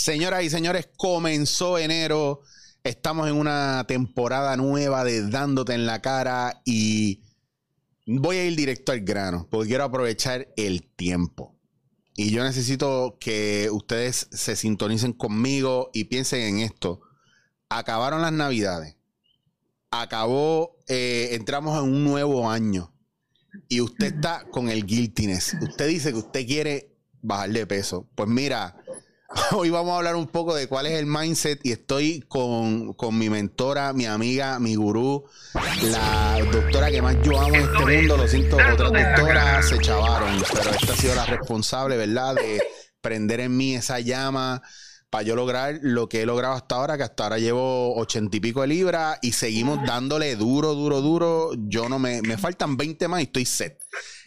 Señoras y señores, comenzó enero. Estamos en una temporada nueva de Dándote en la cara y voy a ir directo al grano porque quiero aprovechar el tiempo. Y yo necesito que ustedes se sintonicen conmigo y piensen en esto. Acabaron las navidades. Acabó, eh, entramos en un nuevo año. Y usted está con el guiltiness. Usted dice que usted quiere bajarle peso. Pues mira, Hoy vamos a hablar un poco de cuál es el mindset y estoy con, mi mentora, mi amiga, mi gurú, la doctora que más yo amo en este mundo. Lo siento, otras doctoras se chavaron, pero esta ha sido la responsable, ¿verdad? De prender en mí esa llama para yo lograr lo que he logrado hasta ahora, que hasta ahora llevo ochenta y pico de libras y seguimos dándole duro, duro, duro. Yo no me, me faltan 20 más y estoy set.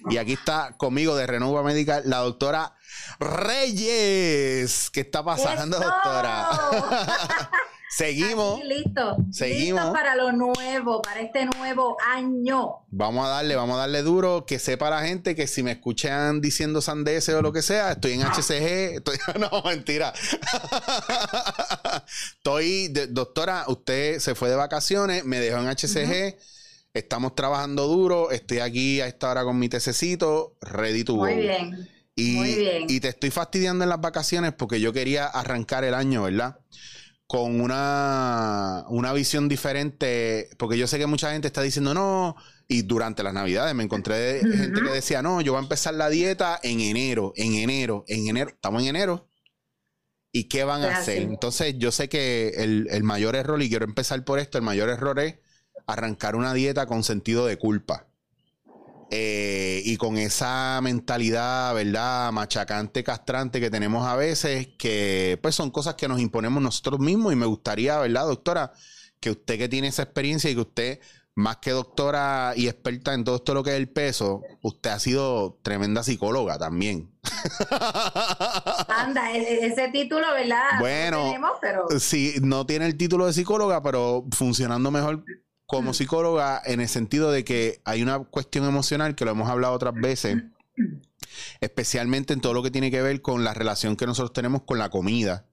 Y aquí está conmigo de Renova Médica la doctora Reyes. ¿Qué está pasando, doctora? Seguimos. listo. Seguimos. Listo para lo nuevo, para este nuevo año. Vamos a darle, vamos a darle duro. Que sepa la gente que si me escuchan diciendo sandeces o lo que sea, estoy en HCG. no, mentira. estoy, doctora, usted se fue de vacaciones, me dejó en HCG. Estamos trabajando duro. Estoy aquí a esta hora con mi tececito, ready to Muy bien. Y, Muy bien. y te estoy fastidiando en las vacaciones porque yo quería arrancar el año, ¿verdad? Con una, una visión diferente, porque yo sé que mucha gente está diciendo no, y durante las navidades me encontré de- gente que decía, no, yo voy a empezar la dieta en enero, en enero, en enero, estamos en enero. ¿Y qué van a hacer? Entonces yo sé que el, el mayor error, y quiero empezar por esto, el mayor error es arrancar una dieta con sentido de culpa. Eh, y con esa mentalidad, ¿verdad? Machacante, castrante que tenemos a veces, que pues son cosas que nos imponemos nosotros mismos y me gustaría, ¿verdad, doctora? Que usted que tiene esa experiencia y que usted, más que doctora y experta en todo esto lo que es el peso, usted ha sido tremenda psicóloga también. Anda, e- e- ese título, ¿verdad? No Bueno, lo tenemos, pero Sí, no tiene el título de psicóloga, pero funcionando mejor como psicóloga en el sentido de que hay una cuestión emocional que lo hemos hablado otras veces, especialmente en todo lo que tiene que ver con la relación que nosotros tenemos con la comida.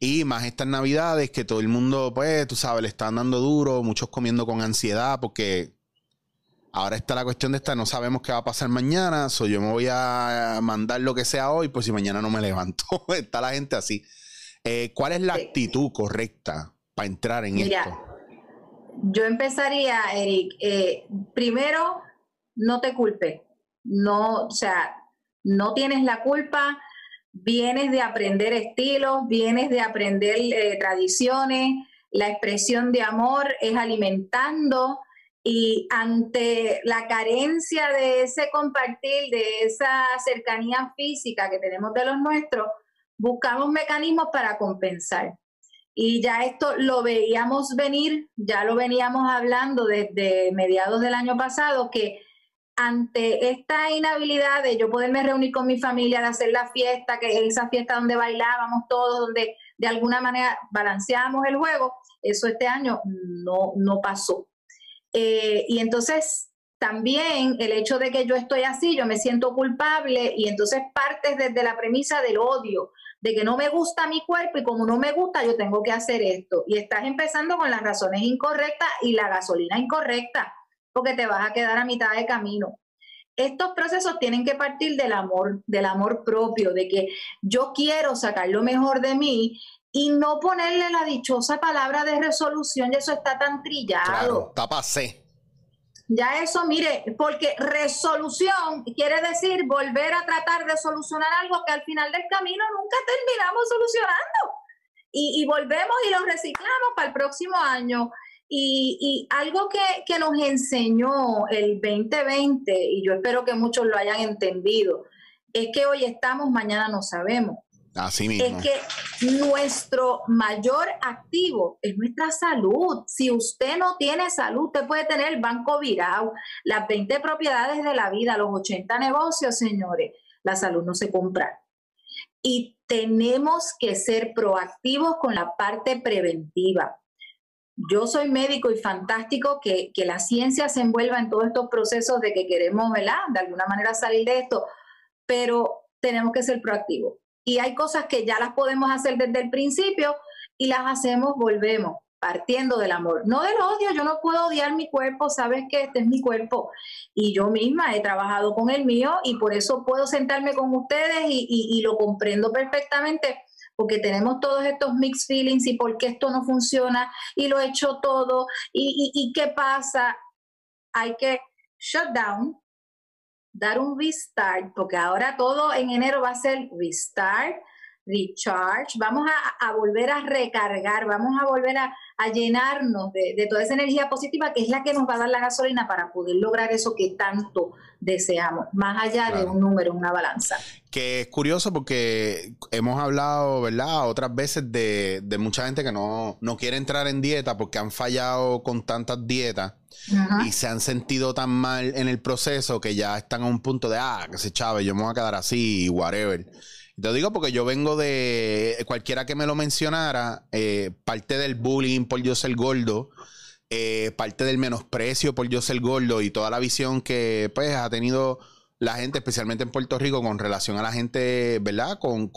Y más estas navidades que todo el mundo, pues, tú sabes, le están dando duro, muchos comiendo con ansiedad porque ahora está la cuestión de esta, no sabemos qué va a pasar mañana, so yo me voy a mandar lo que sea hoy, pues si mañana no me levanto. está la gente así. Eh, ¿Cuál es la Sí. actitud correcta para entrar en Mira, esto? Yo empezaría, Eric, eh, primero, no te culpes. No, o sea, no tienes la culpa, vienes de aprender estilos, vienes de aprender eh, tradiciones, la expresión de amor es alimentando y ante la carencia de ese compartir, de esa cercanía física que tenemos de los nuestros, buscamos mecanismos para compensar. Y ya esto lo veíamos venir, ya lo veníamos hablando desde mediados del año pasado, que ante esta inhabilidad de yo poderme reunir con mi familia, de hacer la fiesta, que es esa fiesta donde bailábamos todos, donde de alguna manera balanceábamos el juego, eso este año no, no pasó. Eh, y entonces también el hecho de que yo estoy así, yo me siento culpable y entonces partes desde la premisa del odio, de que no me gusta mi cuerpo y como no me gusta yo tengo que hacer esto. Y estás empezando con las razones incorrectas y la gasolina incorrecta, porque te vas a quedar a mitad de camino. Estos procesos tienen que partir del amor, del amor propio, de que yo quiero sacar lo mejor de mí y no ponerle la dichosa palabra de resolución, y eso está tan trillado. Claro. Ya eso, mire, porque resolución quiere decir volver a tratar de solucionar algo que al final del camino nunca terminamos solucionando. Y, volvemos y lo reciclamos para el próximo año. Y, y algo que, que nos enseñó el 2020, y yo espero que muchos lo hayan entendido, es que hoy estamos, mañana no sabemos Así mismo. es que nuestro mayor activo es nuestra salud. Si usted no tiene salud, usted puede tener el banco virado, las 20 propiedades de la vida, los 80 negocios, señores. La salud no se compra. Y tenemos que ser proactivos con la parte preventiva. Yo soy médico y fantástico que, que la ciencia se envuelva en todos estos procesos de que queremos, ¿verdad? De alguna manera salir de esto, pero tenemos que ser proactivos. Y hay cosas que ya las podemos hacer desde el principio y las hacemos, volvemos partiendo del amor, no del odio, yo no puedo odiar mi cuerpo, sabes que este es mi cuerpo y yo misma he trabajado con el mío y por eso puedo sentarme con ustedes y, lo comprendo perfectamente porque tenemos todos estos mixed feelings y por qué esto no funciona y lo he hecho todo y, y qué pasa, hay que shut down, dar un restart, porque ahora todo en enero va a ser restart, recharge, vamos a, volver a recargar, vamos a volver a, llenarnos de, toda esa energía positiva que es la que nos va a dar la gasolina para poder lograr eso que tanto deseamos, más allá de un número, una balanza. Que es curioso porque hemos hablado, ¿verdad? Otras veces de, mucha gente que no, no quiere entrar en dieta porque han fallado con tantas dietas y se han sentido tan mal en el proceso que ya están a un punto de, ah, que se chave, yo me voy a quedar así, whatever. Te digo porque yo vengo de cualquiera que me lo mencionara, eh, parte del bullying por yo ser gordo, eh, parte del menosprecio por yo ser gordo y toda la visión que pues ha tenido la gente, especialmente en Puerto Rico, con relación a la gente, ¿verdad? Con,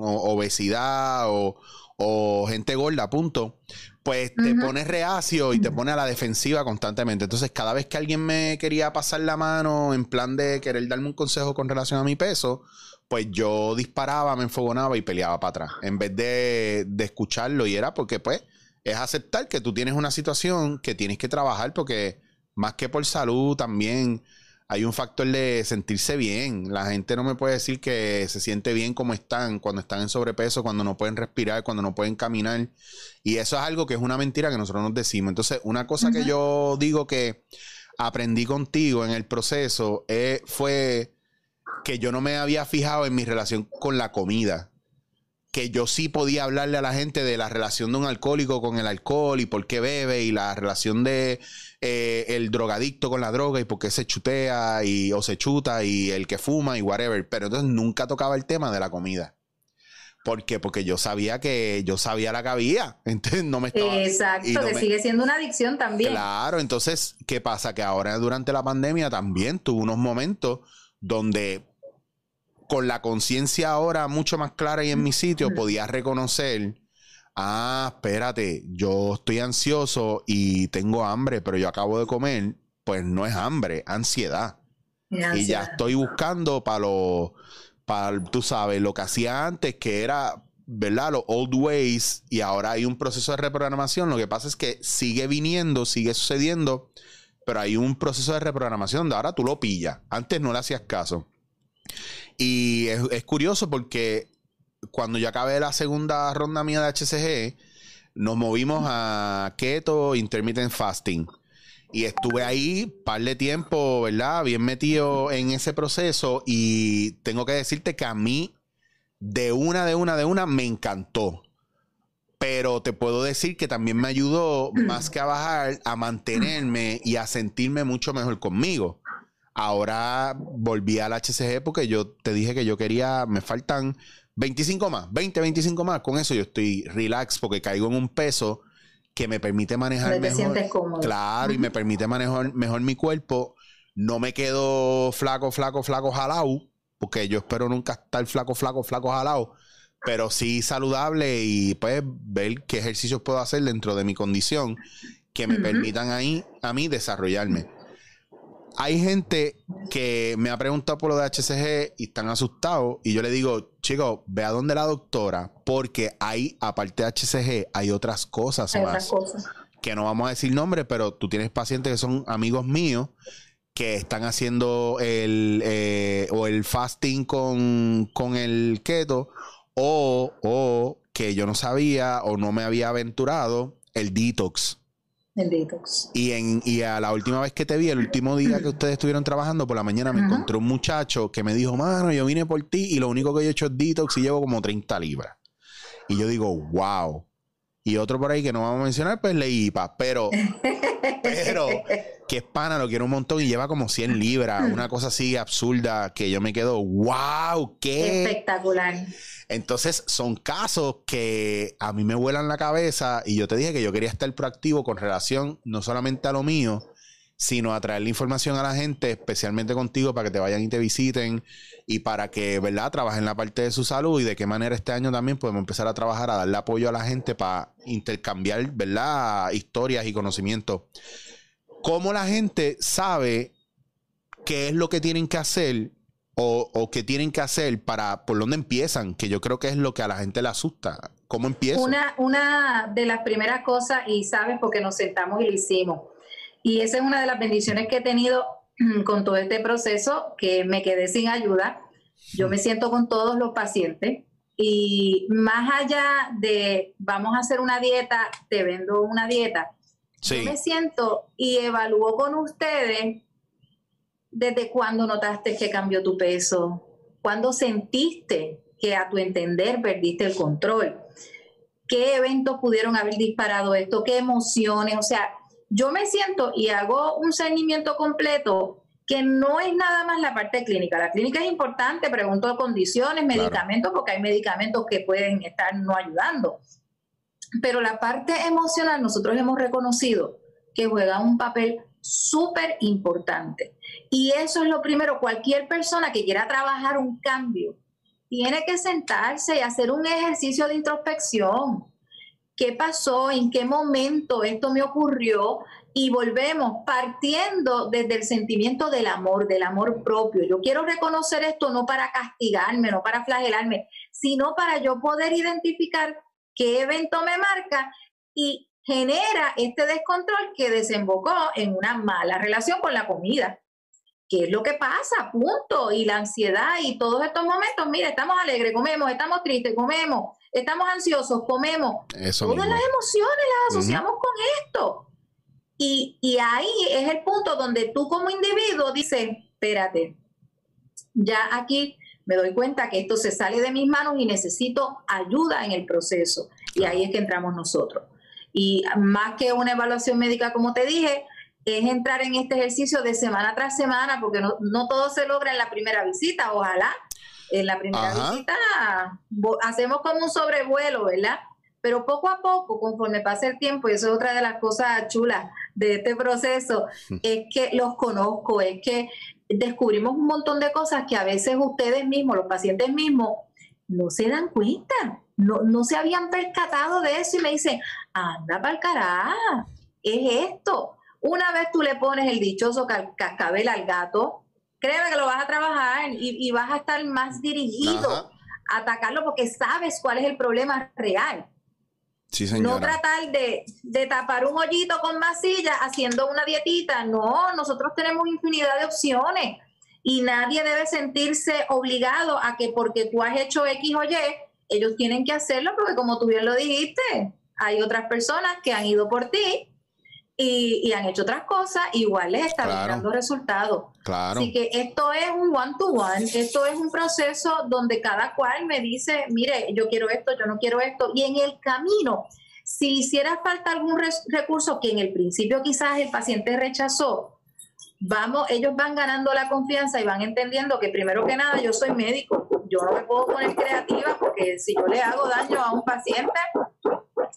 obesidad o, gente gorda, punto. Pues te pones reacio y te pone a la defensiva constantemente. Entonces, cada vez que alguien me quería pasar la mano en plan de querer darme un consejo con relación a mi peso, pues yo disparaba, me enfogonaba y peleaba para atrás, en vez de, escucharlo. Y era porque, pues, es aceptar que tú tienes una situación que tienes que trabajar, porque más que por salud también hay un factor de sentirse bien. La gente no me puede decir que se siente bien como están, cuando están en sobrepeso, cuando no pueden respirar, cuando no pueden caminar. Y eso es algo que es una mentira que nosotros nos decimos. Entonces, una cosa que yo digo que aprendí contigo en el proceso eh, fue que yo no me había fijado en mi relación con la comida. Que yo sí podía hablarle a la gente de la relación de un alcohólico con el alcohol y por qué bebe y la relación de eh, el drogadicto con la droga y por qué se chutea y, o se chuta y el que fuma y whatever. Pero entonces nunca tocaba el tema de la comida. ¿Por qué? Porque yo sabía que yo sabía la que había. Entonces no me estaba. Exacto, que sigue siendo una adicción también. Claro, entonces, ¿qué pasa? Que ahora durante la pandemia también tuve unos momentos donde con la conciencia ahora mucho más clara y en mi sitio, podía reconocer, ah, espérate, yo estoy ansioso y tengo hambre, pero yo acabo de comer, pues no es hambre, ansiedad. Y ya estoy buscando para lo, para, tú sabes, lo que hacía antes, que era, ¿verdad? Los old ways, y ahora hay un proceso de reprogramación. Lo que pasa es que sigue viniendo, sigue sucediendo, pero hay un proceso de reprogramación donde ahora tú lo pillas. Antes no le hacías caso. Y es, curioso porque cuando yo acabé la segunda ronda mía de HCG, nos movimos a keto intermittent fasting. Y estuve ahí par de tiempo, ¿verdad? Bien metido en ese proceso. Y tengo que decirte que a mí, de una, de una, de una, me encantó. Pero te puedo decir que también me ayudó, más que a bajar, a mantenerme y a sentirme mucho mejor conmigo. Ahora volví al HCG porque yo te dije que yo quería, me faltan 25 más, 20, 25 más. Con eso yo estoy relax porque caigo en un peso que me permite manejar mejor. Claro, y me permite manejar mejor mi cuerpo. No me quedo flaco, flaco, flaco, jalado, porque yo espero nunca estar flaco, flaco, flaco, jalado, pero sí saludable y pues ver qué ejercicios puedo hacer dentro de mi condición que me permitan ahí a mí desarrollarme hay gente que me ha preguntado por lo de HCG y están asustados. Y yo le digo, chicos, ve a donde la doctora, porque hay, aparte de HCG, hay otras cosas más. Que no vamos a decir nombres, pero tú tienes pacientes que son amigos míos que están haciendo el eh, o el fasting con, con el keto o, o que yo no sabía o no me había aventurado el detox. El detox. Y, en, y a la última vez que te vi, el último día que ustedes estuvieron trabajando por la mañana, me encontré un muchacho que me dijo, mano, yo vine por ti y lo único que yo he hecho es detox y llevo como 30 libras. Y yo digo, wow. Y otro por ahí que no vamos a mencionar, pues le IPA. Pero, pero, que es pana, lo quiero un montón y lleva como 100 libras. Una cosa así absurda que yo me quedo, wow, qué. Espectacular. Entonces, son casos que a mí me vuelan la cabeza y yo te dije que yo quería estar proactivo con relación no solamente a lo mío, sino a traerle información a la gente, especialmente contigo, para que te vayan y te visiten y para que, ¿verdad?, trabajen la parte de su salud y de qué manera este año también podemos empezar a trabajar, a darle apoyo a la gente para intercambiar, ¿verdad?, historias y conocimientos. ¿Cómo la gente sabe qué es lo que tienen que hacer o, o qué tienen que hacer para por dónde empiezan? Que yo creo que es lo que a la gente le asusta. ¿Cómo empieza? Una, una de las primeras cosas, y sabes, porque nos sentamos y lo hicimos, y esa es una de las bendiciones que he tenido con todo este proceso, que me quedé sin ayuda. Yo me siento con todos los pacientes y más allá de vamos a hacer una dieta, te vendo una dieta, yo me siento y evalúo con ustedes desde cuándo notaste que cambió tu peso, cuándo sentiste que a tu entender perdiste el control, qué eventos pudieron haber disparado esto, qué emociones, o sea, yo me siento y hago un seguimiento completo que no es nada más la parte clínica. La clínica es importante, pregunto condiciones, medicamentos, porque hay medicamentos que pueden estar no ayudando. Pero la parte emocional nosotros hemos reconocido que juega un papel súper importante. Y eso es lo primero, cualquier persona que quiera trabajar un cambio tiene que sentarse y hacer un ejercicio de introspección qué pasó, en qué momento esto me ocurrió y volvemos partiendo desde el sentimiento del amor, del amor propio. Yo quiero reconocer esto no para castigarme, no para flagelarme, sino para yo poder identificar qué evento me marca y genera este descontrol que desembocó en una mala relación con la comida. ¿Qué es lo que pasa? Punto. Y la ansiedad y todos estos momentos, mira, estamos alegres, comemos, estamos tristes, comemos, estamos ansiosos, comemos. Todas las emociones las asociamos con esto. Y, y ahí es el punto donde tú como individuo dices, espérate, ya aquí me doy cuenta que esto se sale de mis manos y necesito ayuda en el proceso. Y ahí es que entramos nosotros. Y más que una evaluación médica, como te dije, es entrar en este ejercicio de semana tras semana, porque no, no todo se logra en la primera visita, ojalá. En la primera visita hacemos como un sobrevuelo, ¿verdad? Pero poco a poco, conforme pasa el tiempo, y eso es otra de las cosas chulas de este proceso, es que los conozco, es que descubrimos un montón de cosas que a veces ustedes mismos, los pacientes mismos, no se dan cuenta, no, no se habían percatado de eso y me dicen, anda para el carajo, es esto. Una vez tú le pones el dichoso cascabel al gato, créeme que lo vas a trabajar y, vas a estar más dirigido a atacarlo porque sabes cuál es el problema real. Sí, no tratar de, de, tapar un hoyito con masilla haciendo una dietita. No, nosotros tenemos infinidad de opciones y nadie debe sentirse obligado a que porque tú has hecho X o Y, ellos tienen que hacerlo porque como tú bien lo dijiste, hay otras personas que han ido por ti y, han hecho otras cosas, igual les está dando resultados. Claro. Así que esto es un one-to-one, esto es un proceso donde cada cual me dice, mire, yo quiero esto, yo no quiero esto, y en el camino, si hiciera falta algún recurso que en el principio quizás el paciente rechazó, vamos, ellos van ganando la confianza y van entendiendo que primero que nada yo soy médico, yo no me puedo poner creativa porque si yo le hago daño a un paciente,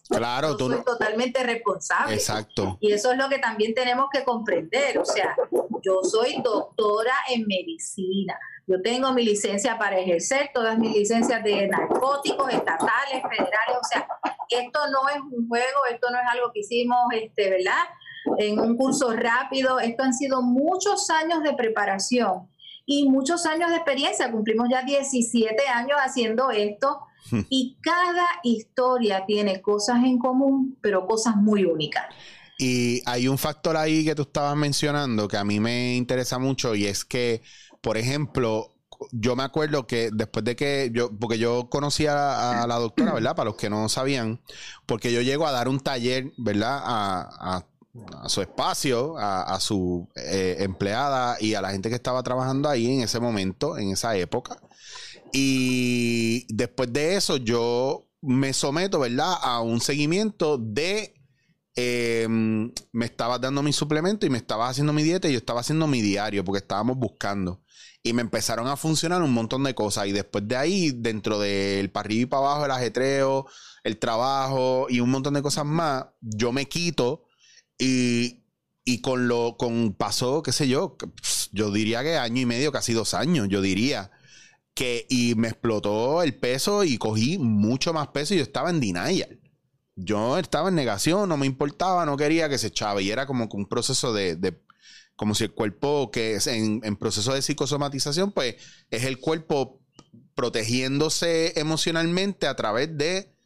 Claro, tú soy totalmente responsable. Exacto. Y eso es lo que también tenemos que comprender. O sea, yo soy doctora en medicina. Yo tengo mi licencia para ejercer, todas mis licencias de narcóticos, estatales, federales. O sea, esto no es un juego, esto no es algo que hicimos, este, ¿verdad? En un curso rápido. Esto han sido muchos años de preparación y muchos años de experiencia. Cumplimos ya 17 años haciendo esto y cada historia tiene cosas en común, pero cosas muy únicas. Y hay un factor ahí que tú estabas mencionando que a mí me interesa mucho y es que, por ejemplo, yo me acuerdo que después de que yo, porque yo conocí a, la doctora, ¿verdad? Para los que no sabían, porque yo llego a dar un taller, ¿verdad? A, su espacio, a, su eh, empleada y a la gente que estaba trabajando ahí en ese momento, en esa época. Y después de eso, yo me someto, ¿verdad? A un seguimiento de. Em, me estaba dando mi suplemento y me estaba haciendo mi dieta y yo estaba haciendo mi diario porque estábamos buscando. Y me empezaron a funcionar un montón de cosas. Y después de ahí, dentro del para arriba y para abajo, el ajetreo, el trabajo y un montón de cosas más, yo me quito y y con lo, con pasó, qué sé yo, yo diría que año y medio, casi dos años, yo diría. Que, y me explotó el peso y cogí mucho más peso y yo estaba en denial. Yo estaba en negación, no me importaba, no quería que se echaba. Y era como un proceso de, como si el cuerpo que es en, en proceso de psicosomatización, pues es el cuerpo protegiéndose emocionalmente a través de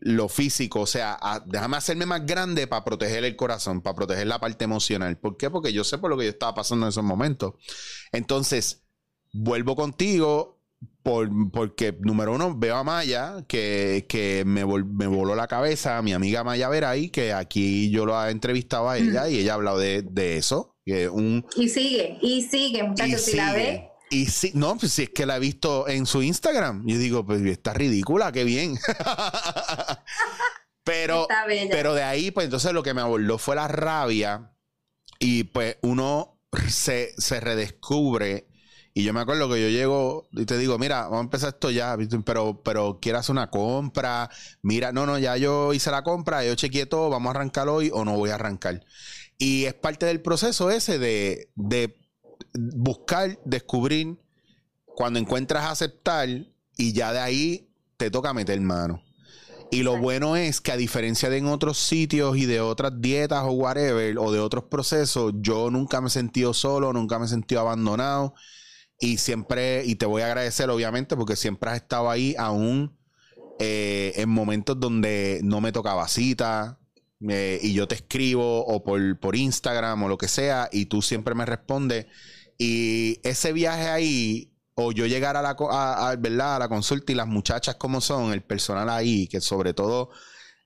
lo físico, o sea, déjame hacerme más grande para proteger el corazón, para proteger la parte emocional. ¿Por qué? Porque yo sé por lo que yo estaba pasando en esos momentos. Entonces, vuelvo contigo por, porque, número uno, veo a Maya, que, me, me, voló la cabeza, mi amiga Maya Veray, que aquí yo lo he entrevistado a ella y ella ha hablado de, eso. Que un, y sigue, y sigue, muchachos, si la ve y sí, no, pues si es que la he visto en su Instagram. Yo digo, pues está ridícula, qué bien. pero, pero de ahí, pues entonces lo que me abordó fue la rabia. Y pues uno se, redescubre. Y yo me acuerdo que yo llego y te digo, mira, vamos a empezar esto ya, pero, pero quiero hacer una compra. Mira, no, no, ya yo hice la compra, yo chequeé todo, vamos a arrancar hoy o no voy a arrancar. Y es parte del proceso ese de, de buscar, descubrir, cuando encuentras aceptar y ya de ahí te toca meter mano. Y lo bueno es que a diferencia de en otros sitios y de otras dietas o whatever, o de otros procesos, yo nunca me he sentido solo, nunca me he sentido abandonado. Y siempre, y te voy a agradecer obviamente porque siempre has estado ahí aún eh, en momentos donde no me tocaba cita, eh, y yo te escribo o por, por Instagram o lo que sea y tú siempre me respondes. Y ese viaje ahí, o yo llegar a la, a, ¿verdad? a la consulta y las muchachas como son, el personal ahí, que sobre todo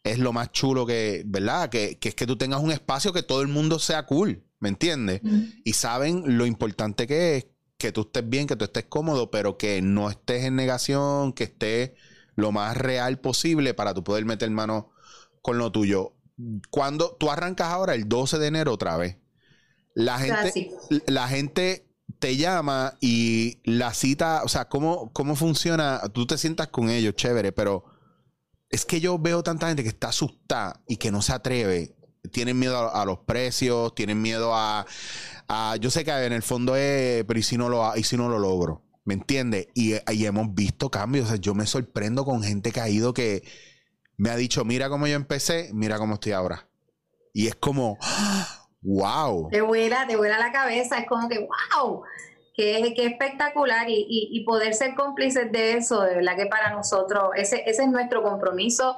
es lo más chulo que, ¿verdad? Que, que es que tú tengas un espacio que todo el mundo sea cool, ¿me entiendes? Y saben lo importante que es que tú estés bien, que tú estés cómodo, pero que no estés en negación, que estés lo más real posible para tú poder meter mano con lo tuyo cuando tú arrancas ahora el 12 de enero otra vez, la gente, la gente te llama y la cita, o sea, ¿cómo, ¿cómo funciona? Tú te sientas con ellos, chévere, pero es que yo veo tanta gente que está asustada y que no se atreve. Tienen miedo a, los precios, tienen miedo a, Yo sé que en el fondo es, pero ¿y si no lo, y si no lo logro? ¿Me entiendes? Y, y hemos visto cambios. O sea, yo me sorprendo con gente que ha ido que me ha dicho, mira cómo yo empecé, mira cómo estoy ahora. Y es como, wow. Te vuela, te vuela la cabeza, es como que, wow, qué, qué espectacular y, y, poder ser cómplices de eso, de verdad que para nosotros, ese, ese es nuestro compromiso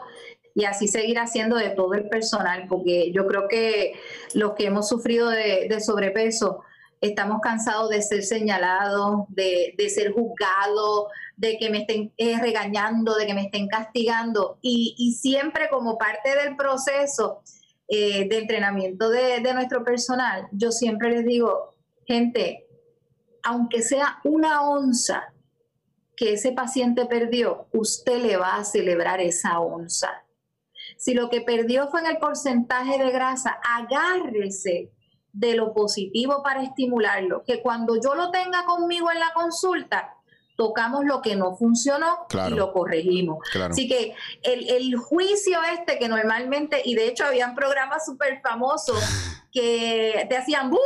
y así seguir haciendo de todo el personal, porque yo creo que los que hemos sufrido de, de sobrepeso, estamos cansados de ser señalados, de, de ser juzgados, de que me estén eh, regañando, de que me estén castigando. Y, siempre como parte del proceso eh, de entrenamiento de, de nuestro personal, yo siempre les digo, gente, aunque sea una onza que ese paciente perdió, usted le va a celebrar esa onza. Si lo que perdió fue en el porcentaje de grasa, agárrese de lo positivo para estimularlo, que cuando yo lo tenga conmigo en la consulta, tocamos lo que no funcionó y lo corregimos. Así que el, juicio este que normalmente, y de hecho habían programas súper famosos que te hacían, o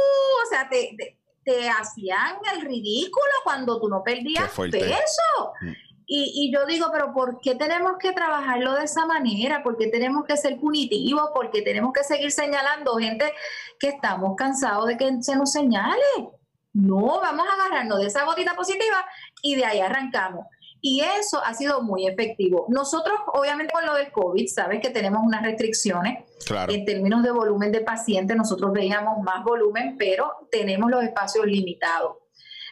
sea, te, te, hacían el ridículo cuando tú no perdías peso. Mm. Y, y, yo digo, pero ¿por qué tenemos que trabajarlo de esa manera? ¿Por qué tenemos que ser punitivos? ¿Por qué tenemos que seguir señalando gente que estamos cansados de que se nos señale? No, vamos a agarrarnos de esa gotita positiva y de ahí arrancamos. Y eso ha sido muy efectivo. Nosotros, obviamente, con lo del COVID, sabes que tenemos unas restricciones en términos de volumen de pacientes. Nosotros veíamos más volumen, pero tenemos los espacios limitados.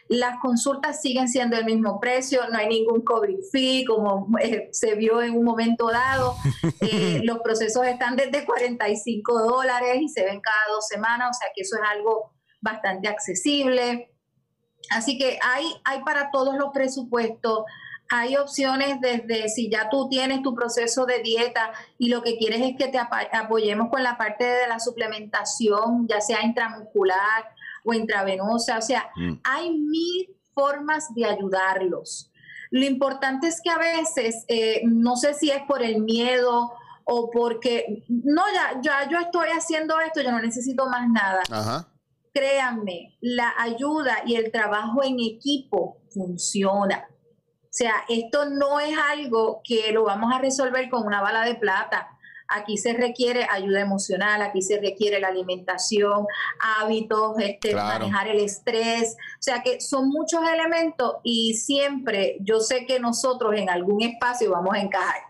Las consultas siguen siendo el mismo precio, no hay ningún COVID fee, como eh, se vio en un momento dado. Eh, los procesos están desde 45 dólares y se ven cada dos semanas, o sea que eso es algo bastante accesible. Así que hay, hay para todos los presupuestos. Hay opciones desde si ya tú tienes tu proceso de dieta y lo que quieres es que te apoyemos con la parte de la suplementación, ya sea intramuscular o intravenosa. O sea, mm. hay mil formas de ayudarlos. Lo importante es que a veces, eh, no sé si es por el miedo o porque, no, ya, ya yo estoy haciendo esto, yo no necesito más nada. Créanme, la ayuda y el trabajo en equipo funciona. O sea, esto no es algo que lo vamos a resolver con una bala de plata. Aquí se requiere ayuda emocional, aquí se requiere la alimentación, hábitos, este, manejar el estrés. O sea que son muchos elementos y siempre yo sé que nosotros en algún espacio vamos a encajar.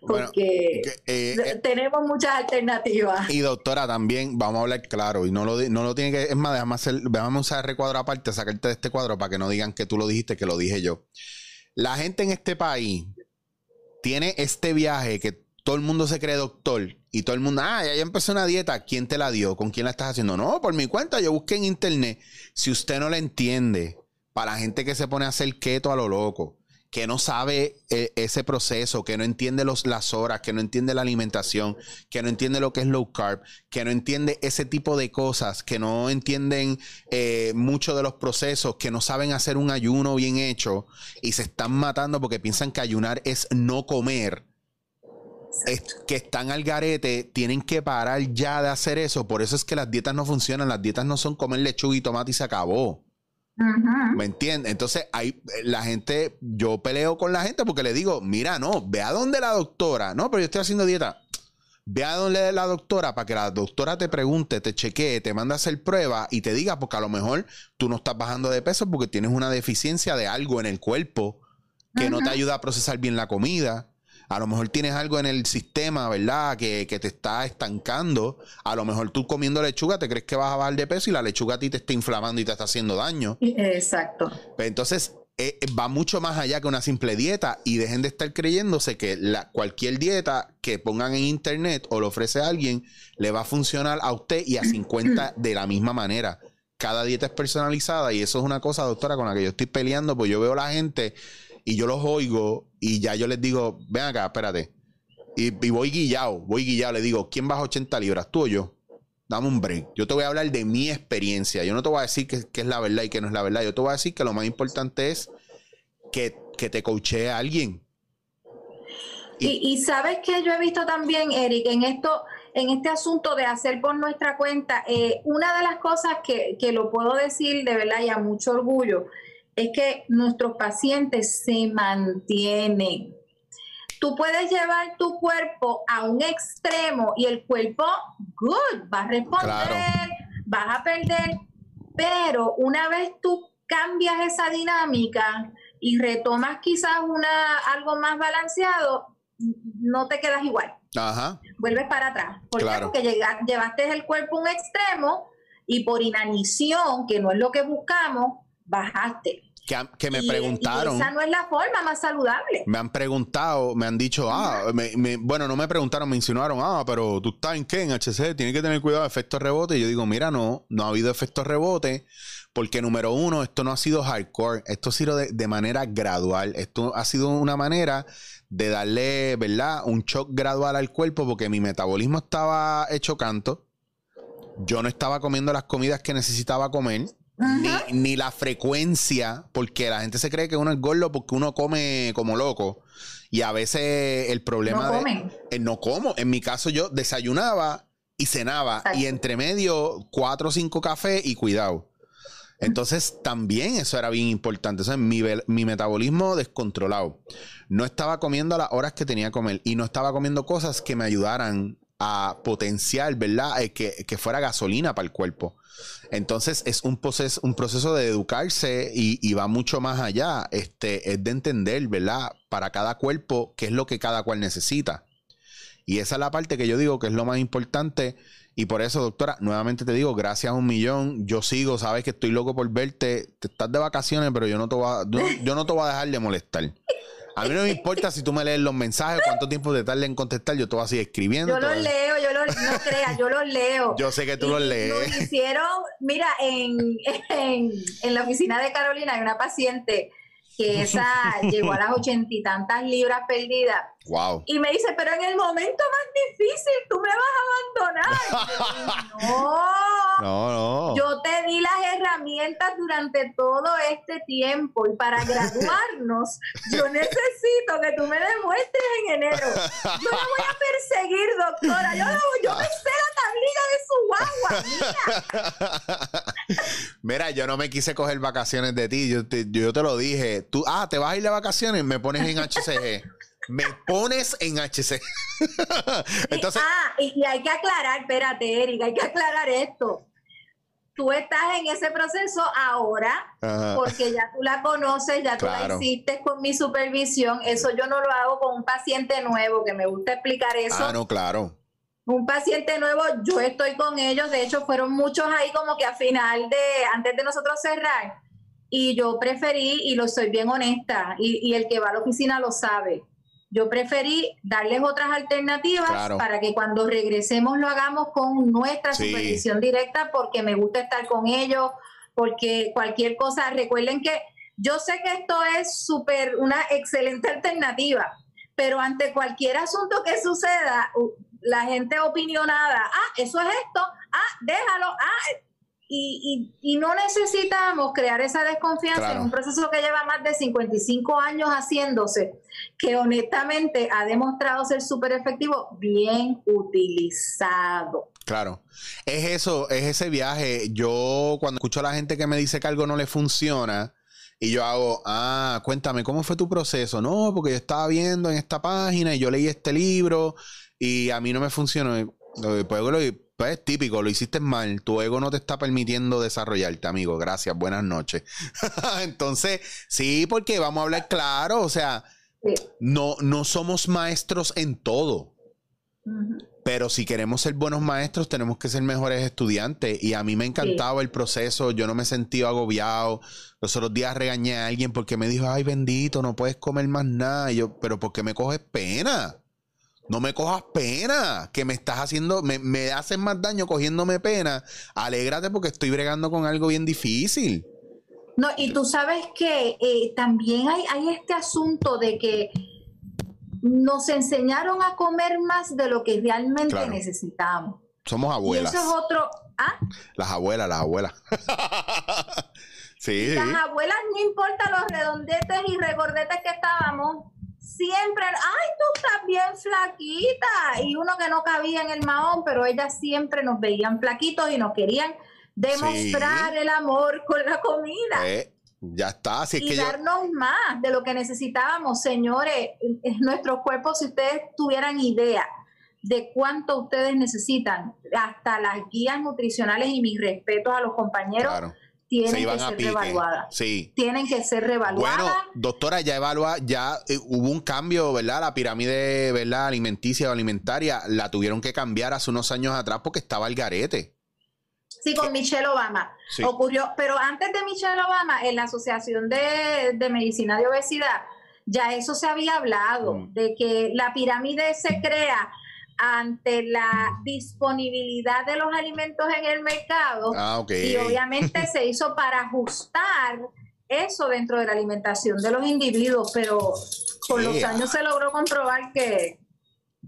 Porque eh, eh, tenemos muchas alternativas. Y doctora, también vamos a hablar claro, y no lo, no lo tiene que, es más, déjame, hacer, déjame usar recuadro aparte, sacarte de este cuadro para que no digan que tú lo dijiste, que lo dije yo. La gente en este país tiene este viaje que todo el mundo se cree doctor y todo el mundo, ah, ya, empezó una dieta, ¿quién te la dio? ¿Con quién la estás haciendo? No, por mi cuenta, yo busqué en internet. Si usted no la entiende, para la gente que se pone a hacer keto a lo loco, que no sabe eh, ese proceso, que no entiende los, las horas, que no entiende la alimentación, que no entiende lo que es low carb, que no entiende ese tipo de cosas, que no entienden eh, mucho de los procesos, que no saben hacer un ayuno bien hecho y se están matando porque piensan que ayunar es no comer que están al garete, tienen que parar ya de hacer eso. Por eso es que las dietas no funcionan. Las dietas no son comer lechuga y tomate y se acabó. ¿Me entiendes? Entonces, hay la gente, yo peleo con la gente porque le digo, mira, no, ve a donde la doctora, no, pero yo estoy haciendo dieta. Ve a donde la doctora para que la doctora te pregunte, te chequee, te mande a hacer prueba y te diga, porque a lo mejor tú no estás bajando de peso porque tienes una deficiencia de algo en el cuerpo que no te ayuda a procesar bien la comida a lo mejor tienes algo en el sistema, ¿verdad? Que, te está estancando. A lo mejor tú comiendo lechuga te crees que vas a bajar de peso y la lechuga a ti te está inflamando y te está haciendo daño. Exacto. Pues entonces, eh, va mucho más allá que una simple dieta y dejen de estar creyéndose que la, cualquier dieta que pongan en internet o lo ofrece a alguien le va a funcionar a usted y a 50 de la misma manera. Cada dieta es personalizada y eso es una cosa, doctora, con la que yo estoy peleando, pues yo veo a la gente y yo los oigo y ya yo les digo, ven acá, espérate. Y, voy guillado, voy guillado, le digo, ¿quién baja 80 libras? ¿Tú o yo? Dame un break. Yo te voy a hablar de mi experiencia. Yo no te voy a decir que, es la verdad y que no es la verdad. Yo te voy a decir que lo más importante es que, te coachee a alguien. Y, sabes que yo he visto también, Eric, en esto, en este asunto de hacer por nuestra cuenta, eh, una de las cosas que, que, lo puedo decir de verdad y a mucho orgullo, es que nuestros pacientes se mantienen. Tú puedes llevar tu cuerpo a un extremo y el cuerpo, good, va a responder, vas a perder, pero una vez tú cambias esa dinámica y retomas quizás una, algo más balanceado, no te quedas igual. Ajá. Vuelves para atrás. ¿Por qué? Porque llevaste el cuerpo a un extremo y por inanición, que no es lo que buscamos, bajaste que, me preguntaron. esa no es la forma más saludable. Me han preguntado, me han dicho, ah, bueno, no me preguntaron, me insinuaron, ah, pero tú estás en qué, en HC, tienes que tener cuidado de efectos rebote. Y yo digo, mira, no, no ha habido efectos rebote, porque número uno, esto no ha sido hardcore, esto ha sido de, de manera gradual, esto ha sido una manera de darle, ¿verdad? Un shock gradual al cuerpo, porque mi metabolismo estaba hecho canto. Yo no estaba comiendo las comidas que necesitaba comer ni, la frecuencia, porque la gente se cree que uno es gordo porque uno come como loco. Y a veces el problema no de. Eh, no como. En mi caso, yo desayunaba y cenaba. Y entre medio, cuatro o cinco cafés y cuidado. Entonces, también eso era bien importante. O mi, mi, metabolismo descontrolado. No estaba comiendo a las horas que tenía que comer. Y no estaba comiendo cosas que me ayudaran a potenciar, ¿verdad? Eh, que, que, fuera gasolina para el cuerpo. Entonces es un proceso, un proceso de educarse y, va mucho más allá. Este, es de entender, ¿verdad? Para cada cuerpo, qué es lo que cada cual necesita. Y esa es la parte que yo digo que es lo más importante. Y por eso, doctora, nuevamente te digo, gracias a un millón. Yo sigo, sabes que estoy loco por verte. Te estás de vacaciones, pero yo no te voy a, yo no te voy a dejar de molestar. A mí no me importa si tú me lees los mensajes, cuánto tiempo te tarda en contestar, yo te voy a seguir escribiendo. Yo los leo, yo los, no creas, yo los leo. Yo sé que tú los lees. Lo hicieron, mira, en, en, la oficina de Carolina hay una paciente que esa llegó a las ochenta y tantas libras perdidas. Wow. Y me dice, pero en el momento más difícil tú me vas a abandonar. no, No, no. yo te di las herramientas durante todo este tiempo y para graduarnos yo necesito que tú me demuestres en enero. Yo la voy a perseguir, doctora. Yo, la- yo me sé la tablilla de su guagua. Mira. Mira, yo no me quise coger vacaciones de ti. Yo te, yo te lo dije. Tú, ah, te vas a ir de vacaciones, me pones en HCG. me pones en HCG. Entonces, ah, y, hay que aclarar, espérate, Erika, hay que aclarar esto. Tú estás en ese proceso ahora ajá, porque ya tú la conoces, ya tú Claro. la hiciste con mi supervisión. Eso yo no lo hago con un paciente nuevo, que me gusta explicar eso. ah, no, claro. Un paciente nuevo, yo estoy con ellos. De hecho, fueron muchos ahí como que a final de, antes de nosotros cerrar. Y yo preferí, y lo soy bien honesta, y, y el que va a la oficina lo sabe. Yo preferí darles otras alternativas Claro. para que cuando regresemos lo hagamos con nuestra Sí. supervisión directa, porque me gusta estar con ellos, porque cualquier cosa, recuerden que yo sé que esto es súper una excelente alternativa, pero ante cualquier asunto que suceda, la gente opinionada, ah, eso es esto, ah, déjalo, ah, y, y, y no necesitamos crear esa desconfianza Claro. en un proceso que lleva más de 55 años haciéndose, que honestamente ha demostrado ser súper efectivo, bien utilizado. Claro. Es eso, es ese viaje. Yo cuando escucho a la gente que me dice que algo no le funciona y yo hago, ah, cuéntame, ¿cómo fue tu proceso? No, porque yo estaba viendo en esta página y yo leí este libro y a mí no me funcionó. Y, Pues, pues, es típico, lo hiciste mal. Tu ego no te está permitiendo desarrollarte, amigo. Gracias, buenas noches. Entonces, sí, porque vamos a hablar claro, o sea, Sí. no, no somos maestros en todo. Pero si queremos ser buenos maestros, tenemos que ser mejores estudiantes. Y a mí me encantaba el proceso. Yo no me sentí agobiado. Los otros días regañé a alguien porque me dijo, ay, bendito, no puedes comer más nada. Y yo, pero ¿por qué me coges pena? No me cojas pena, que me estás haciendo, me, me haces más daño cogiéndome pena. Alégrate porque estoy bregando con algo bien difícil. No, y tú sabes que eh, también hay, hay este asunto de que nos enseñaron a comer más de lo que realmente Claro. necesitamos. Somos Y abuelas. eso es otro. Ah, Las abuelas, las abuelas. sí, sí. las abuelas, no importa los redondetes y regordetes que estábamos, siempre, ay, tú estás bien flaquita. Y uno que no cabía en el mahón, pero ellas siempre nos veían flaquitos y nos querían demostrar el amor con la comida. Eh, ya está. Así y que yo. darnos más de lo que necesitábamos, señores. Nuestros cuerpos, si ustedes tuvieran idea de cuánto ustedes necesitan, hasta las guías nutricionales y mis respetos a los compañeros Claro. Tienen que ser revaluadas. Sí. Tienen que ser revaluadas. Bueno, doctora, ya evalúa, ya eh, hubo un cambio, ¿verdad? La pirámide, ¿verdad? Alimenticia o alimentaria, la tuvieron que cambiar hace unos años atrás porque estaba el garete. Sí, con Michelle Obama Sí. ocurrió, pero antes de Michelle Obama, en la Asociación de, de Medicina de Obesidad, ya eso se había hablado, Mm. de que la pirámide se crea ante la disponibilidad de los alimentos en el mercado Ah, ok. y obviamente se hizo para ajustar eso dentro de la alimentación de los individuos, pero con los años se logró comprobar que,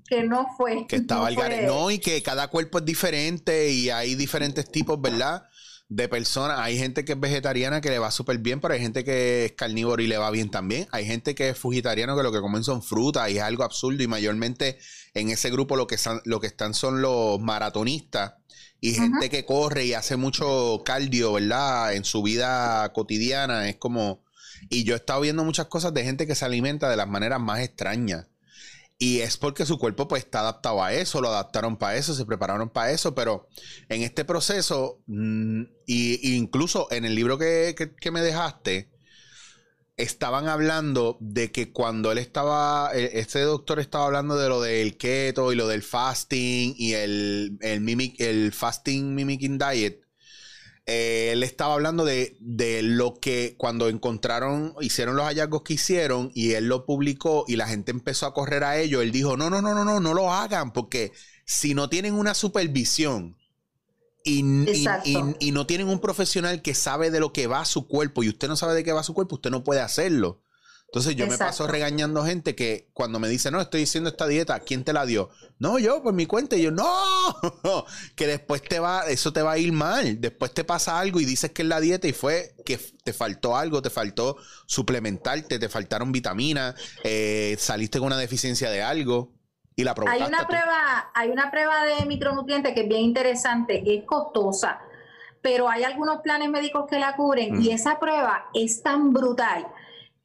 que no fue. Que estaba no el fue-. No, y que cada cuerpo es diferente y hay diferentes tipos, ¿verdad? De personas. Hay gente que es vegetariana que le va súper bien, pero hay gente que es carnívoro y le va bien también. Hay gente que es fugitariano que lo que comen son frutas y es algo absurdo. Y mayormente en ese grupo lo que, lo que están son los maratonistas y gente que corre y hace mucho cardio, ¿verdad? En su vida cotidiana. Es como. Y yo he estado viendo muchas cosas de gente que se alimenta de las maneras más extrañas. Y es porque su cuerpo pues está adaptado a eso, lo adaptaron para eso, se prepararon para eso, pero en este proceso, mm, y, incluso en el libro que, que- que me dejaste, estaban hablando de que cuando él estaba, e- este doctor estaba hablando de lo del keto y lo del fasting y el, el, mimic, el fasting mimicking diet, eh, él estaba hablando de, de lo que cuando encontraron, hicieron los hallazgos que hicieron y él lo publicó y la gente empezó a correr a ello, él dijo, no, no, no, no, no, no lo hagan porque si no tienen una supervisión y, y, no tienen un profesional que sabe de lo que va a su cuerpo y usted no sabe de qué va a su cuerpo, usted no puede hacerlo. Entonces yo me paso regañando gente que cuando me dice, no, estoy diciendo esta dieta, ¿quién te la dio? No, yo, por mi cuenta. Y yo, no, que después te va, eso te va a ir mal. Después te pasa algo y dices que es la dieta y fue que te faltó algo, te faltó suplementarte, te faltaron vitaminas, eh, saliste con una deficiencia de algo. Y la hay una prueba, hay una prueba de micronutrientes que es bien interesante, es costosa, pero hay algunos planes médicos que la cubren y esa prueba es tan brutal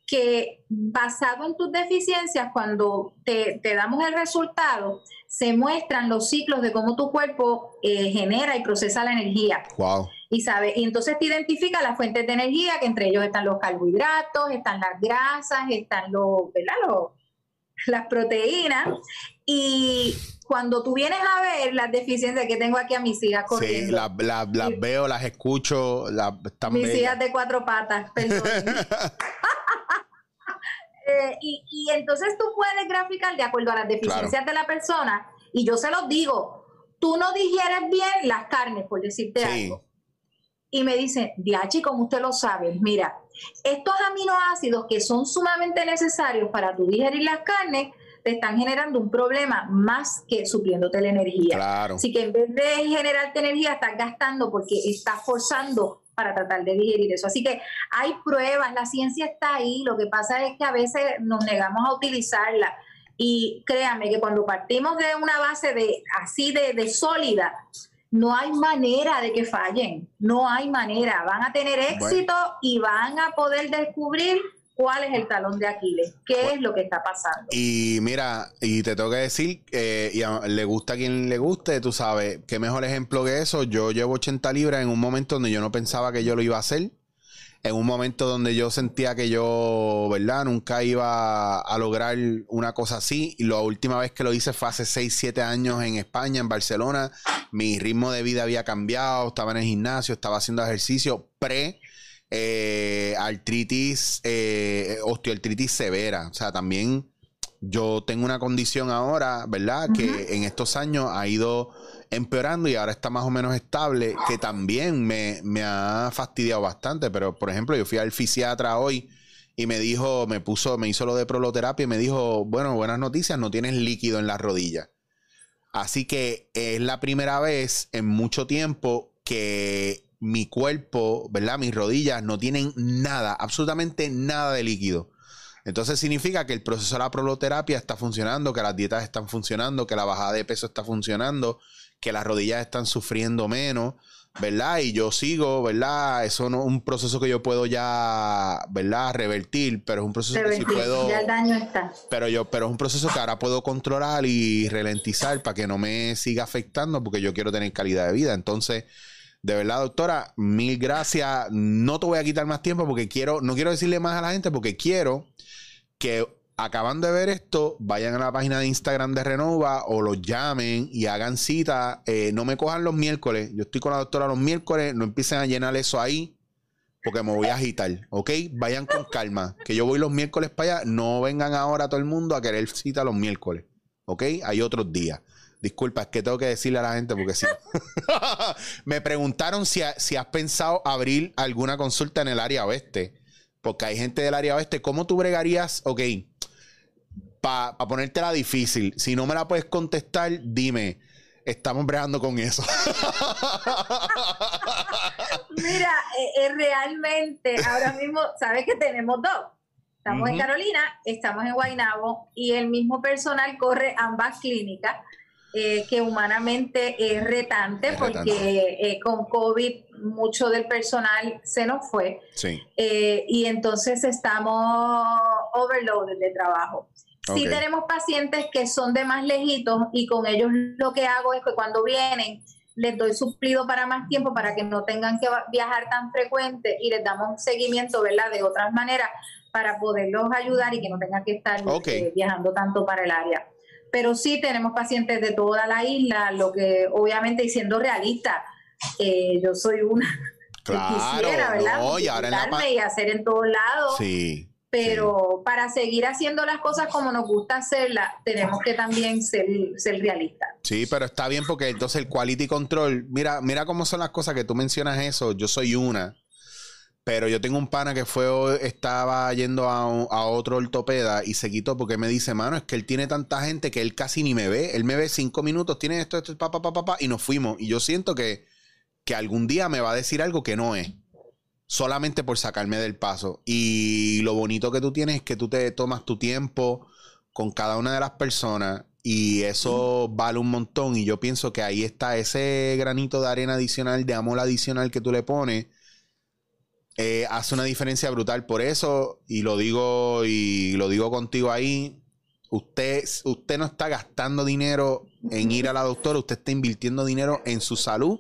que basado en tus deficiencias, cuando te, damos el resultado, se muestran los ciclos de cómo tu cuerpo eh, genera y procesa la energía. Wow. Y sabe, y entonces te identifica las fuentes de energía, que entre ellos están los carbohidratos, están las grasas, están los, ¿verdad? las proteínas. Y cuando tú vienes a ver las deficiencias que tengo aquí a mis hijas corriendo. Sí, las veo, las escucho. Las, mis hijas de cuatro patas, perdón. Eh, y, entonces tú puedes graficar de acuerdo a las deficiencias de la persona. Y yo se los digo, tú no digieres bien las carnes, por decirte algo. Y me dicen, Diachi, como usted lo sabe, mira, estos aminoácidos que son sumamente necesarios para tu digerir las carnes, te están generando un problema más que supliéndote la energía. Claro. Así que en vez de generarte energía, estás gastando porque estás forzando para tratar de digerir eso. Así que hay pruebas, la ciencia está ahí, lo que pasa es que a veces nos negamos a utilizarla. Y créame que cuando partimos de una base de así de, de sólida, no hay manera de que fallen, no hay manera. Van a tener éxito y van a poder descubrir cuál es el talón de Aquiles, qué es lo que está pasando. Y mira, y te tengo que decir, eh, y le gusta a quien le guste, tú sabes, qué mejor ejemplo que eso. Yo llevo 80 libras en un momento donde yo no pensaba que yo lo iba a hacer. En un momento donde yo sentía que yo, ¿verdad? Nunca iba a lograr una cosa así. Y la última vez que lo hice fue hace 6, 7 años en España, en Barcelona. Mi ritmo de vida había cambiado, estaba en el gimnasio, estaba haciendo ejercicio pre eh, artritis, eh, osteoartritis severa. O sea, también yo tengo una condición ahora, ¿verdad? Que en estos años ha ido empeorando y ahora está más o menos estable, que también me, ha fastidiado bastante. Pero, por ejemplo, yo fui al fisiatra hoy y me dijo, me puso, me hizo lo de proloterapia y me dijo, bueno, buenas noticias, no tienes líquido en la rodilla. Así que es la primera vez en mucho tiempo que mi cuerpo, ¿verdad? Mis rodillas no tienen nada, absolutamente nada de líquido. Entonces significa que el proceso de la proloterapia está funcionando, que las dietas están funcionando, que la bajada de peso está funcionando, que las rodillas están sufriendo menos, ¿verdad? Y yo sigo, ¿verdad? Eso no es un proceso que yo puedo ya, ¿verdad? Revertir, pero es un proceso que sí puedo. Ya el daño está. Pero yo, pero es un proceso que ahora puedo controlar y ralentizar para que no me siga afectando, porque yo quiero tener calidad de vida. Entonces, de verdad, doctora, mil gracias. No te voy a quitar más tiempo porque quiero, no quiero decirle más a la gente porque quiero que acaban de ver esto, vayan a la página de Instagram de Renova o los llamen y hagan cita. Eh, no me cojan los miércoles. Yo estoy con la doctora los miércoles. No empiecen a llenar eso ahí porque me voy a agitar. ¿Ok? Vayan con calma. Que yo voy los miércoles para allá. No vengan ahora todo el mundo a querer cita los miércoles. ¿Ok? Hay otros días. Disculpa, es que tengo que decirle a la gente porque sí. me preguntaron si, si has pensado abrir alguna consulta en el área oeste. Porque hay gente del área oeste. ¿Cómo tú bregarías? Ok, para pa ponértela difícil. Si no me la puedes contestar, dime. Estamos bregando con eso. Mira, eh, eh, realmente ahora mismo, sabes que tenemos dos. Estamos en Carolina, estamos en Guaynabo y el mismo personal corre ambas clínicas. Eh, que humanamente es retante porque eh, con COVID mucho del personal se nos fue. Eh, y entonces estamos overloaded de trabajo. Sí tenemos pacientes que son de más lejitos y con ellos lo que hago es que cuando vienen les doy suplido para más tiempo para que no tengan que viajar tan frecuente y les damos un seguimiento, ¿verdad? De otras maneras para poderlos ayudar y que no tengan que estar viajando tanto para el área pero sí tenemos pacientes de toda la isla, lo que obviamente y siendo realista, eh, yo soy una claro, que quisiera, ¿verdad? No, y, ahora en la y hacer en todos lados. Sí. pero para seguir haciendo las cosas como nos gusta hacerlas, tenemos que también ser, ser realistas. Sí, pero está bien porque entonces el quality control, mira, mira cómo son las cosas que tú mencionas eso, yo soy una, pero yo tengo un pana que fue, estaba yendo a, a, otro ortopeda y se quitó porque me dice, mano, es que él tiene tanta gente que él casi ni me ve. Él me ve cinco minutos, tiene esto, esto, papá, papá, papá, y nos fuimos. Y yo siento que, que algún día me va a decir algo que no es. Solamente por sacarme del paso. Y lo bonito que tú tienes es que tú te tomas tu tiempo con cada una de las personas y eso vale un montón. Y yo pienso que ahí está ese granito de arena adicional, de amor adicional que tú le pones eh, hace una diferencia brutal. Por eso, y lo digo, y lo digo contigo ahí, usted, usted no está gastando dinero en ir a la doctora, usted está invirtiendo dinero en su salud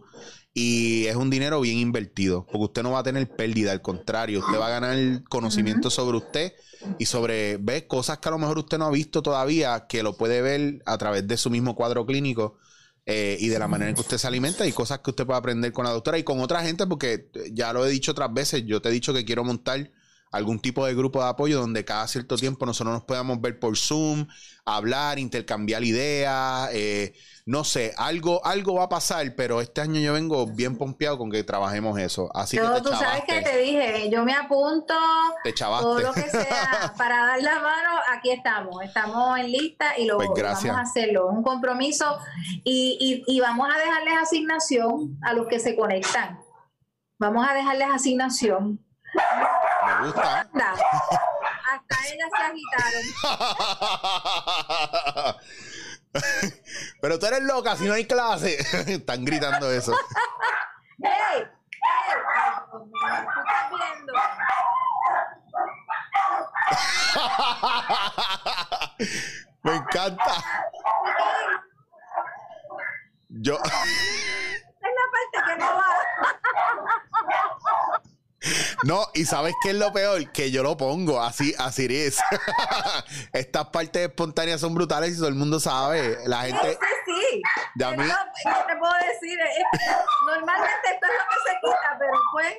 y es un dinero bien invertido, porque usted no va a tener pérdida, al contrario, usted va a ganar conocimiento sobre usted y sobre ver cosas que a lo mejor usted no ha visto todavía, que lo puede ver a través de su mismo cuadro clínico eh, y de la manera en que usted se alimenta y cosas que usted puede aprender con la doctora y con otra gente, porque ya lo he dicho otras veces, yo te he dicho que quiero montar algún tipo de grupo de apoyo donde cada cierto tiempo nosotros nos podamos ver por Zoom, hablar, intercambiar ideas, eh, no sé, algo, algo va a pasar, pero este año yo vengo bien pompeado con que trabajemos eso. Así que tú sabes que te dije, yo me apunto, todo lo que sea para dar la mano, aquí estamos, estamos en lista y lo pues vamos a hacerlo, un compromiso y, y, y vamos a dejarles asignación a los que se conectan. Vamos a dejarles asignación. Me gusta. Hasta ellas se agitaron. Pero tú eres loca, si no hay clase. Están gritando eso. ¡Ey! ¡Ey! ¿Tú estás viendo? Me encanta. Yo. Es la parte que no va. No, y ¿sabes qué es lo peor? Que yo lo pongo, así, así es. Estas partes espontáneas son brutales y todo el mundo sabe. La gente. Sí, sí. De a mí... no, te puedo decir? Normalmente esto es lo que se quita, pero pues.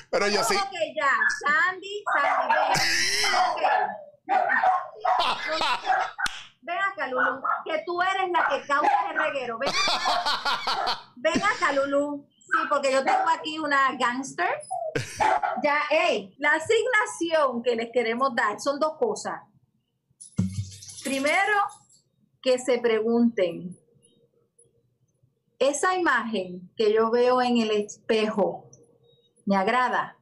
pero yo sí. Ok, ya. Sandy, Sandy, ven. Ven acá, Lulu, que tú eres la que causa el reguero. Ven acá, ven acá Lulu. Porque yo tengo aquí una gangster. Ya, hey, la asignación que les queremos dar son dos cosas. Primero, que se pregunten, esa imagen que yo veo en el espejo, ¿me agrada?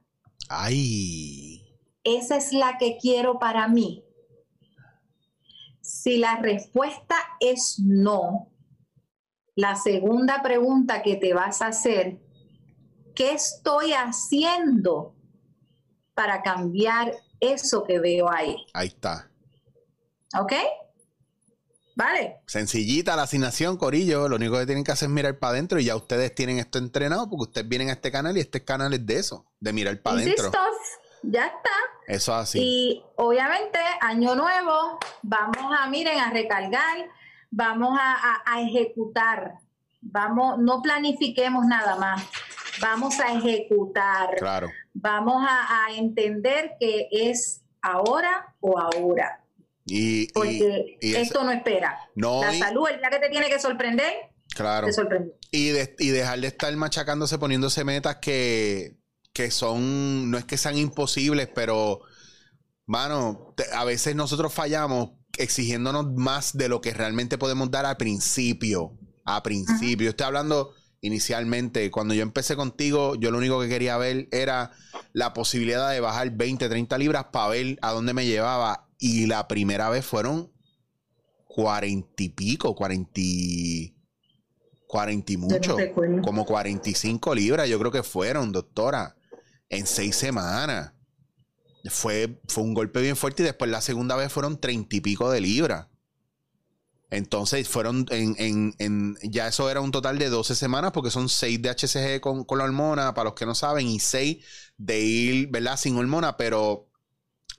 Ay. Esa es la que quiero para mí. Si la respuesta es no, la segunda pregunta que te vas a hacer, ¿qué estoy haciendo para cambiar eso que veo ahí? Ahí está. ¿Ok? Vale. Sencillita la asignación, Corillo. Lo único que tienen que hacer es mirar para adentro y ya ustedes tienen esto entrenado porque ustedes vienen a este canal y este canal es de eso, de mirar para adentro. Ya está. Eso así. Y obviamente, año nuevo, vamos a, miren, a recargar vamos a, ejecutar, vamos, no planifiquemos nada más, vamos a ejecutar. Claro. Vamos a, entender que es ahora o ahora. Y, Porque esto no espera. No, La salud, el día que te tiene que sorprender, claro. te sorprende. Y, y dejar de estar machacándose, poniéndose metas que, que son, no es que sean imposibles, pero, mano, a veces nosotros fallamos exigiéndonos más de lo que realmente podemos dar al principio. A principio. Estoy hablando inicialmente, cuando yo empecé contigo, yo lo único que quería ver era la posibilidad de bajar 20, 30 libras para ver a dónde me llevaba. Y la primera vez fueron 40 y pico, 40 y, 40 y mucho, como 45 libras, yo creo que fueron, doctora, en seis semanas fue, fue un golpe bien fuerte y después la segunda vez fueron treinta y pico de libras. Entonces fueron en, en, ya eso era un total de 12 semanas porque son 6 de HCG con, con la hormona, para los que no saben, y 6 de ir, ¿verdad? Sin hormona, pero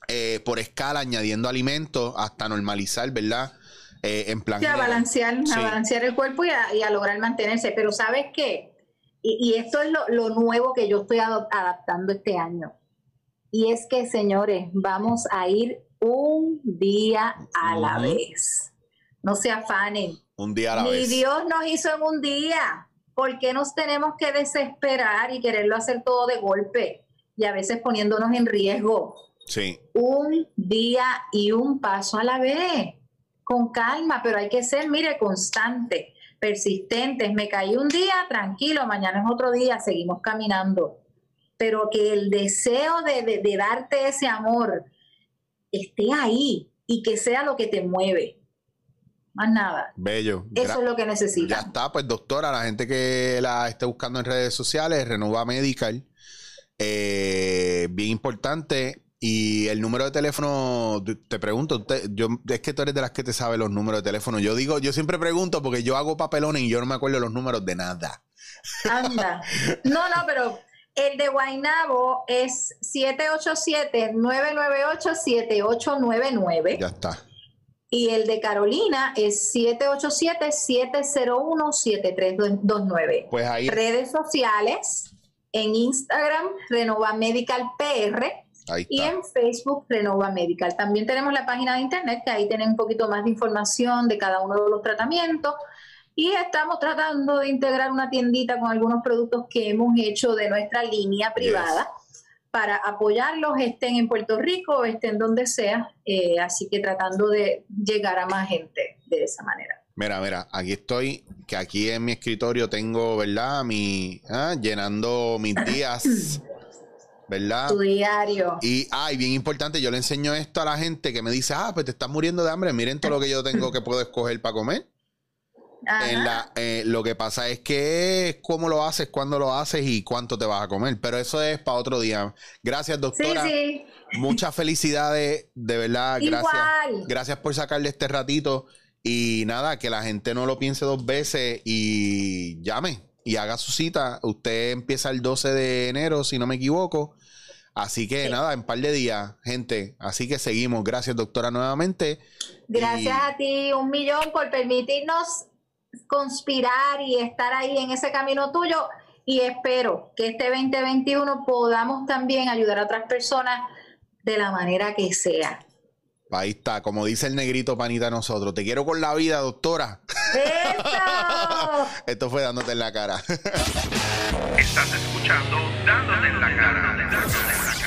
eh, por escala añadiendo alimentos hasta normalizar, ¿verdad? Eh, en plan... Sí, a balancear, a balancear el cuerpo y a, lograr mantenerse. Pero ¿sabes qué? Y, esto es lo, lo nuevo que yo estoy adaptando este año Y es que, señores, vamos a ir un día a la vez. No se afanen. Un día a la Ni vez. Dios nos hizo en un día. ¿Por qué nos tenemos que desesperar y quererlo hacer todo de golpe? Y a veces poniéndonos en riesgo. Sí. Un día y un paso a la vez. Con calma, pero hay que ser, mire, constante, persistentes. Me caí un día, tranquilo, mañana es otro día, seguimos caminando. Pero que el deseo de, de- de darte ese amor esté ahí y que sea lo que te mueve. Más nada. Bello. Eso Gra- es lo que Ya necesitan. está, pues doctora, la gente que la esté buscando en redes sociales, Renova Medical, eh, bien importante. Y el número de teléfono, te- pregunto, yo, es que tú eres de las que te sabe los números de teléfono. Yo digo, yo siempre pregunto porque yo hago papelones y yo no me acuerdo los números de nada. Anda. No, no, pero el de Guainabo es 787-998-7899 Ya está. Y el de Carolina es 787-701-7329. Pues ahí, Redes sociales, en Instagram, Renova Medical PR ahí y en Facebook Renova Medical. También tenemos la página de internet que ahí tienen un poquito más de información de cada uno de los tratamientos. Y estamos tratando de integrar una tiendita con algunos productos que hemos hecho de nuestra línea privada para apoyarlos, estén en Puerto Rico, estén donde sea. Eh, así que tratando de llegar a más gente de esa manera. Mira, mira, aquí estoy, que aquí en mi escritorio tengo, ¿verdad? Mi, ah, llenando mis días, ¿verdad? Tu diario. Y, ay, bien importante, yo le enseño esto a la gente que me dice, ah, pues te estás muriendo de hambre, miren todo lo que yo tengo que puedo escoger para comer. En la, eh, lo que pasa es que es cómo lo haces, cuándo lo haces y cuánto te vas a comer. Pero eso es para otro día. Gracias, sí, doctora. sí. Muchas felicidades, de verdad. Gracias. Igual. Gracias por sacarle este ratito. Y nada, que la gente no lo piense dos veces y llame y haga su cita. Usted empieza el 12 de enero, si no me equivoco. Así que Sí. nada, en par de días, gente. Así que seguimos. Gracias, doctora, nuevamente. Gracias Y- a ti, un millón por permitirnos conspirar y estar ahí en ese camino tuyo. Y espero que este 2021 podamos también ayudar a otras personas de la manera que sea. Ahí está, como dice el negrito panita a nosotros. Te quiero con la vida, doctora. ¡Eso! Esto fue dándote en la cara. Estás escuchando Dándote en la cara. Dándote en la cara.